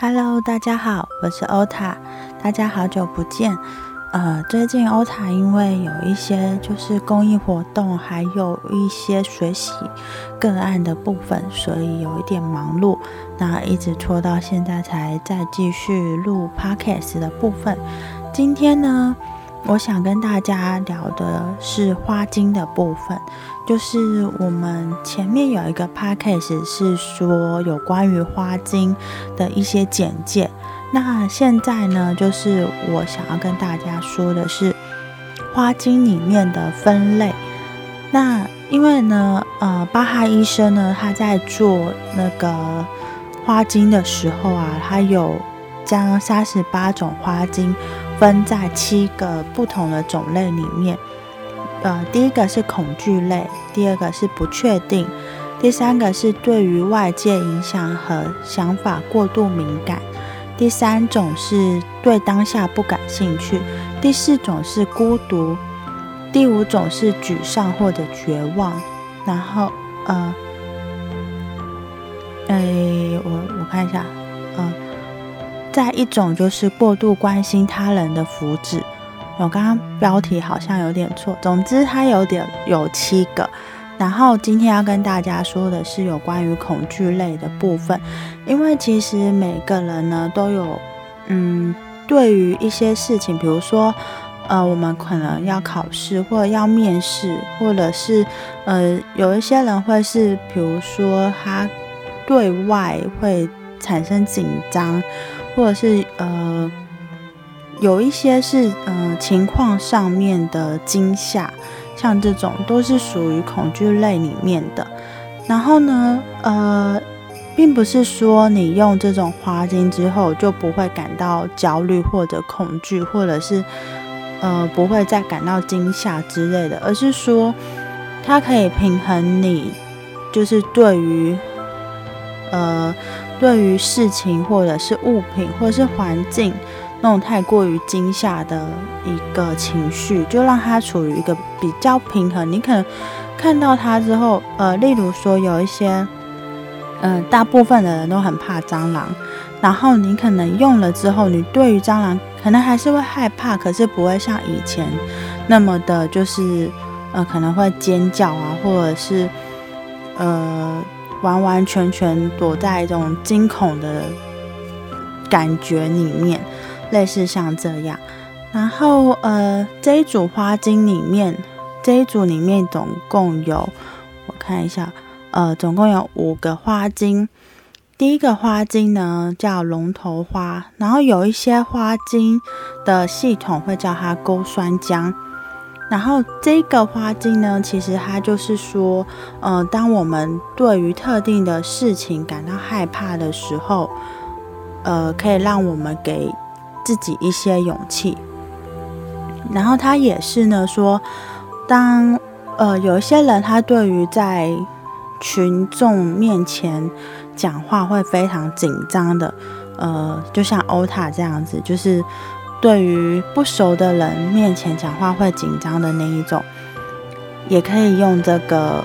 Hello，大家好，我是欧塔，大家好久不见。呃，最近欧塔因为有一些就是公益活动，还有一些学习个案的部分，所以有一点忙碌。那一直拖到现在才再继续录 Podcast 的部分。今天呢，我想跟大家聊的是花精的部分，就是我们前面有一个 Podcast 是说有关于花精的一些简介。那现在呢，就是我想要跟大家说的是花精里面的分类。那因为呢，呃，巴哈医生呢，他在做那个花精的时候啊，他有将三十八种花精分在七个不同的种类里面。呃，第一个是恐惧类，第二个是不确定，第三个是对于外界影响和想法过度敏感。第三种是对当下不感兴趣，第四种是孤独，第五种是沮丧或者绝望，然后呃，哎，我我看一下，呃，再一种就是过度关心他人的福祉。我刚刚标题好像有点错，总之它有点有七个。然后今天要跟大家说的是有关于恐惧类的部分，因为其实每个人呢都有，嗯，对于一些事情，比如说，呃，我们可能要考试或者要面试，或者是，呃，有一些人会是，比如说他对外会产生紧张，或者是呃，有一些是，嗯，情况上面的惊吓。像这种都是属于恐惧类里面的，然后呢，呃，并不是说你用这种花精之后就不会感到焦虑或者恐惧，或者是呃不会再感到惊吓之类的，而是说它可以平衡你，就是对于呃对于事情或者是物品或者是环境。那种太过于惊吓的一个情绪，就让它处于一个比较平衡。你可能看到它之后，呃，例如说有一些，嗯，大部分的人都很怕蟑螂，然后你可能用了之后，你对于蟑螂可能还是会害怕，可是不会像以前那么的，就是呃，可能会尖叫啊，或者是呃，完完全全躲在一种惊恐的感觉里面。类似像这样，然后呃这一组花精里面，这一组里面总共有，我看一下，呃总共有五个花精。第一个花精呢叫龙头花，然后有一些花精的系统会叫它勾酸浆。然后这个花精呢，其实它就是说，呃当我们对于特定的事情感到害怕的时候，呃可以让我们给。自己一些勇气，然后他也是呢说，当呃有一些人他对于在群众面前讲话会非常紧张的，呃，就像欧塔这样子，就是对于不熟的人面前讲话会紧张的那一种，也可以用这个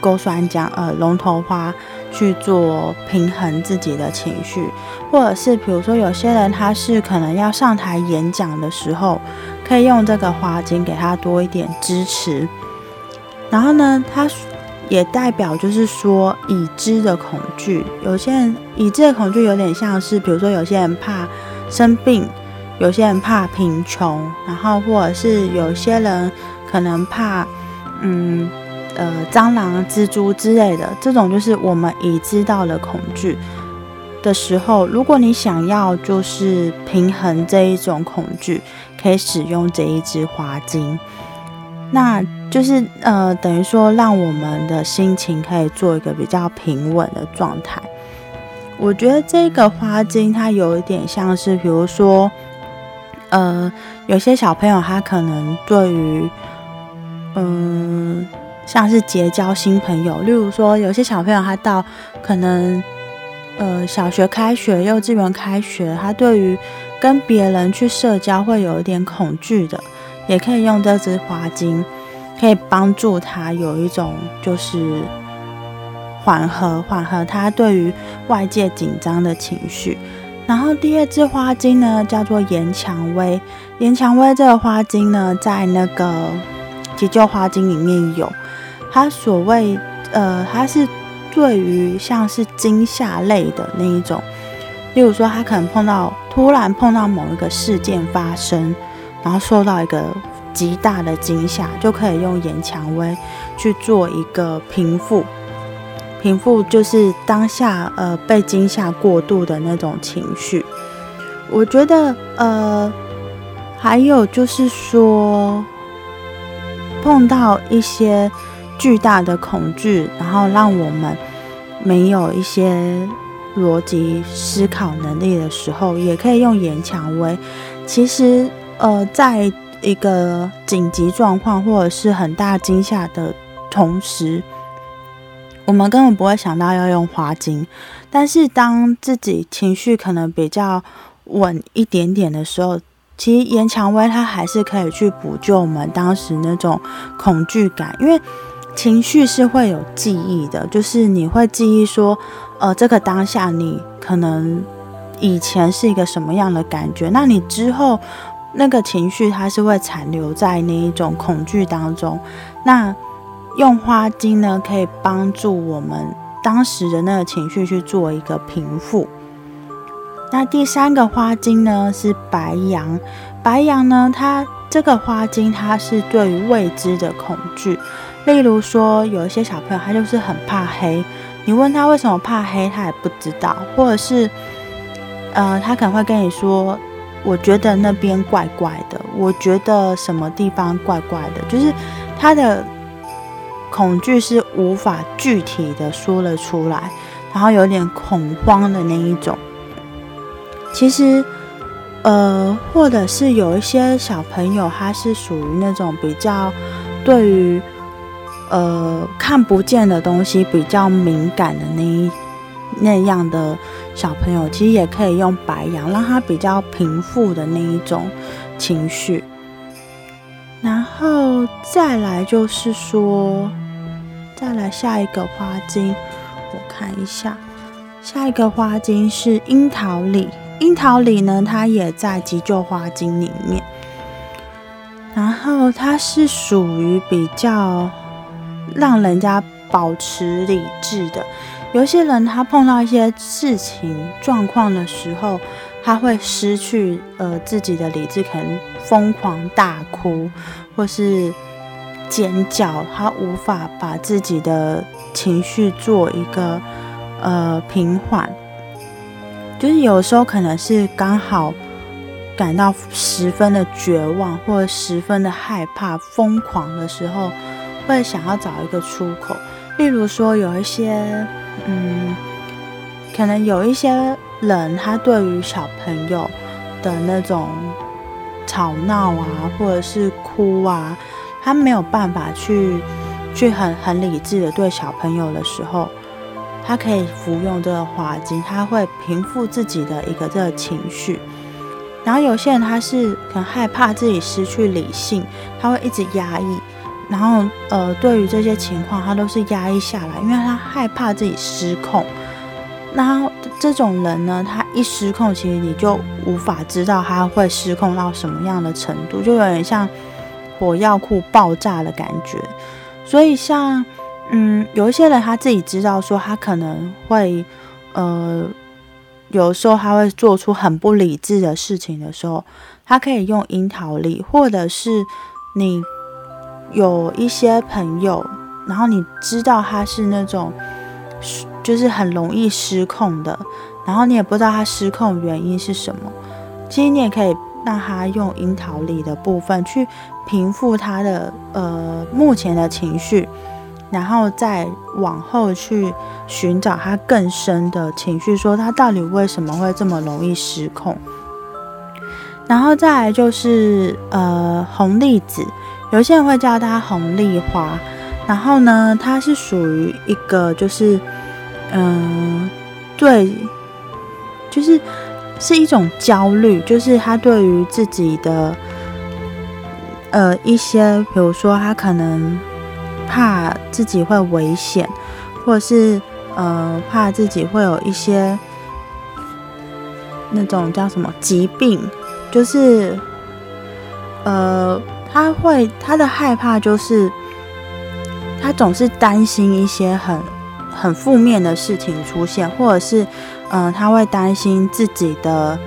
勾酸浆，呃，龙头花。去做平衡自己的情绪，或者是比如说有些人他是可能要上台演讲的时候，可以用这个花精给他多一点支持。然后呢，它也代表就是说已知的恐惧。有些人已知的恐惧有点像是，比如说有些人怕生病，有些人怕贫穷，然后或者是有些人可能怕嗯。呃，蟑螂、蜘蛛之类的，这种就是我们已知道的恐惧的时候，如果你想要就是平衡这一种恐惧，可以使用这一支花精，那就是呃，等于说让我们的心情可以做一个比较平稳的状态。我觉得这个花精它有一点像是，比如说，呃，有些小朋友他可能对于，嗯。像是结交新朋友，例如说，有些小朋友他到可能呃小学开学、幼稚园开学，他对于跟别人去社交会有一点恐惧的，也可以用这支花精，可以帮助他有一种就是缓和缓和他对于外界紧张的情绪。然后第二支花精呢，叫做岩蔷薇。岩蔷薇这个花精呢，在那个急救花精里面有。它所谓呃，它是对于像是惊吓类的那一种，例如说他可能碰到突然碰到某一个事件发生，然后受到一个极大的惊吓，就可以用岩蔷薇去做一个平复。平复就是当下呃被惊吓过度的那种情绪。我觉得呃还有就是说碰到一些巨大的恐惧，然后让我们没有一些逻辑思考能力的时候，也可以用岩蔷薇。其实呃在一个紧急状况或者是很大惊吓的同时。我们根本不会想到要用花精，但是当自己情绪可能比较稳一点点的时候，其实岩蔷薇它还是可以去补救我们当时那种恐惧感，因为情绪是会有记忆的，就是你会记忆说，呃，这个当下你可能以前是一个什么样的感觉，那你之后那个情绪它是会残留在那一种恐惧当中，那。用花精呢，可以帮助我们当时的那个情绪去做一个平复。那第三个花精呢是白羊，白羊呢，它这个花精它是对于未知的恐惧，例如说有一些小朋友他就是很怕黑，你问他为什么怕黑，他也不知道，或者是呃，他可能会跟你说，我觉得那边怪怪的，我觉得什么地方怪怪的，就是他的。恐惧是无法具体的说了出来，然后有点恐慌的那一种。其实，呃，或者是有一些小朋友，他是属于那种比较对于呃看不见的东西比较敏感的那一那样的小朋友，其实也可以用白羊，让他比较平复的那一种情绪。然后再来就是说。再来下一个花精，我看一下，下一个花精是樱桃李。樱桃李呢，它也在急救花精里面，然后它是属于比较让人家保持理智的。有些人他碰到一些事情状况的时候，他会失去呃自己的理智，可能疯狂大哭，或是。尖叫，他无法把自己的情绪做一个呃平缓，就是有时候可能是刚好感到十分的绝望或者十分的害怕、疯狂的时候，会想要找一个出口。例如说，有一些嗯，可能有一些人，他对于小朋友的那种吵闹啊，或者是哭啊。他没有办法去去很很理智的对小朋友的时候，他可以服用这个花精，他会平复自己的一个这个情绪。然后有些人他是很害怕自己失去理性，他会一直压抑。然后呃，对于这些情况，他都是压抑下来，因为他害怕自己失控。那这种人呢，他一失控，其实你就无法知道他会失控到什么样的程度，就有点像。火药库爆炸的感觉，所以像嗯，有一些人他自己知道说他可能会呃，有时候他会做出很不理智的事情的时候，他可以用樱桃力，或者是你有一些朋友，然后你知道他是那种就是很容易失控的，然后你也不知道他失控原因是什么，其实你也可以。让他用樱桃里的部分去平复他的呃目前的情绪，然后再往后去寻找他更深的情绪，说他到底为什么会这么容易失控。然后再来就是呃红栗子，有些人会叫它红栗花，然后呢，它是属于一个就是嗯对，就是。是一种焦虑，就是他对于自己的呃一些，比如说他可能怕自己会危险，或者是呃怕自己会有一些那种叫什么疾病，就是呃，他会他的害怕就是他总是担心一些很很负面的事情出现，或者是嗯，他会担心自己的。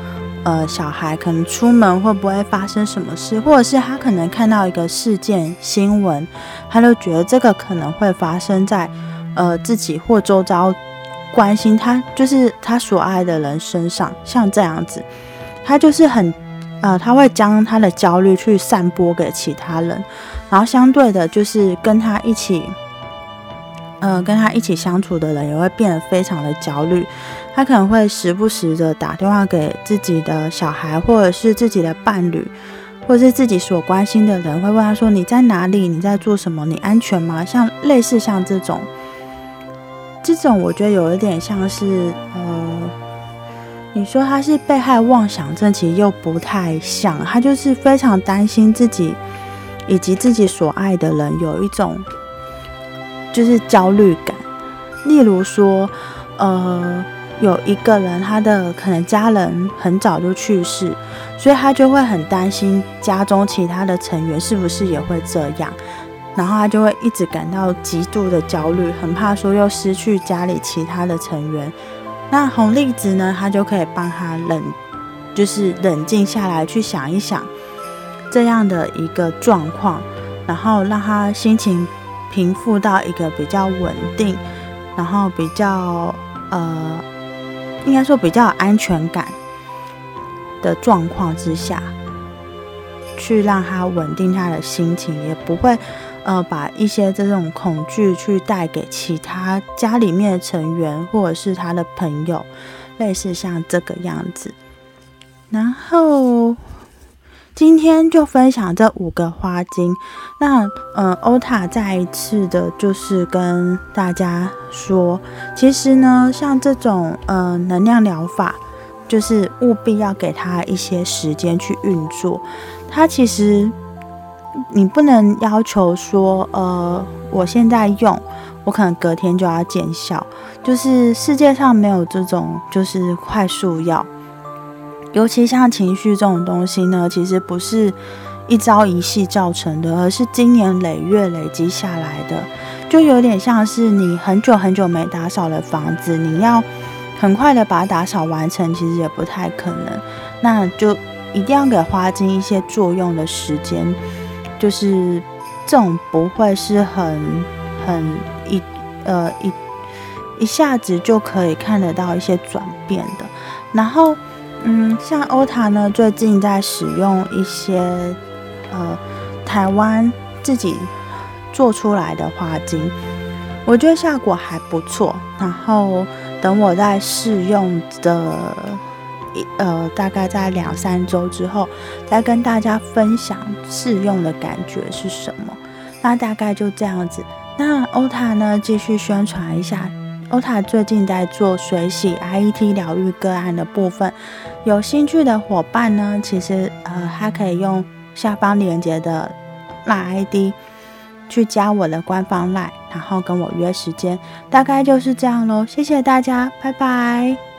呃，小孩可能出门会不会发生什么事，或者是他可能看到一个事件新闻，他就觉得这个可能会发生在呃自己或周遭关心他，就是他所爱的人身上，像这样子，他就是很呃，他会将他的焦虑去散播给其他人，然后相对的，就是跟他一起。呃，跟他一起相处的人也会变得非常的焦虑，他可能会时不时的打电话给自己的小孩，或者是自己的伴侣，或者是自己所关心的人，会问他说：“你在哪里？你在做什么？你安全吗？”像类似像这种，这种我觉得有一点像是，呃，你说他是被害妄想症，其实又不太像，他就是非常担心自己以及自己所爱的人有一种。就是焦虑感，例如说，呃，有一个人他的可能家人很早就去世，所以他就会很担心家中其他的成员是不是也会这样，然后他就会一直感到极度的焦虑，很怕说又失去家里其他的成员。那红栗子呢，他就可以帮他冷，就是冷静下来，去想一想这样的一个状况，然后让他心情。平复到一个比较稳定，然后比较呃，应该说比较有安全感的状况之下，去让他稳定他的心情，也不会呃把一些这种恐惧去带给其他家里面的成员或者是他的朋友，类似像这个样子，然后。今天就分享这五个花精。那，呃，欧塔再一次的，就是跟大家说，其实呢，像这种呃能量疗法，就是务必要给他一些时间去运作。它其实你不能要求说，呃，我现在用，我可能隔天就要见效。就是世界上没有这种就是快速药。尤其像情绪这种东西呢，其实不是一朝一夕造成的，而是经年累月累积下来的。就有点像是你很久很久没打扫的房子，你要很快的把它打扫完成，其实也不太可能。那就一定要给花精一些作用的时间，就是这种不会是很很一呃一一下子就可以看得到一些转变的，然后。嗯，像欧塔呢，最近在使用一些呃台湾自己做出来的花精，我觉得效果还不错。然后等我在试用的一呃大概在两三周之后，再跟大家分享试用的感觉是什么。那大概就这样子。那欧塔呢，继续宣传一下。欧塔最近在做水洗 IET 疗愈个案的部分，有兴趣的伙伴呢，其实呃，他可以用下方链接的赖 ID 去加我的官方赖，然后跟我约时间，大概就是这样喽。谢谢大家，拜拜。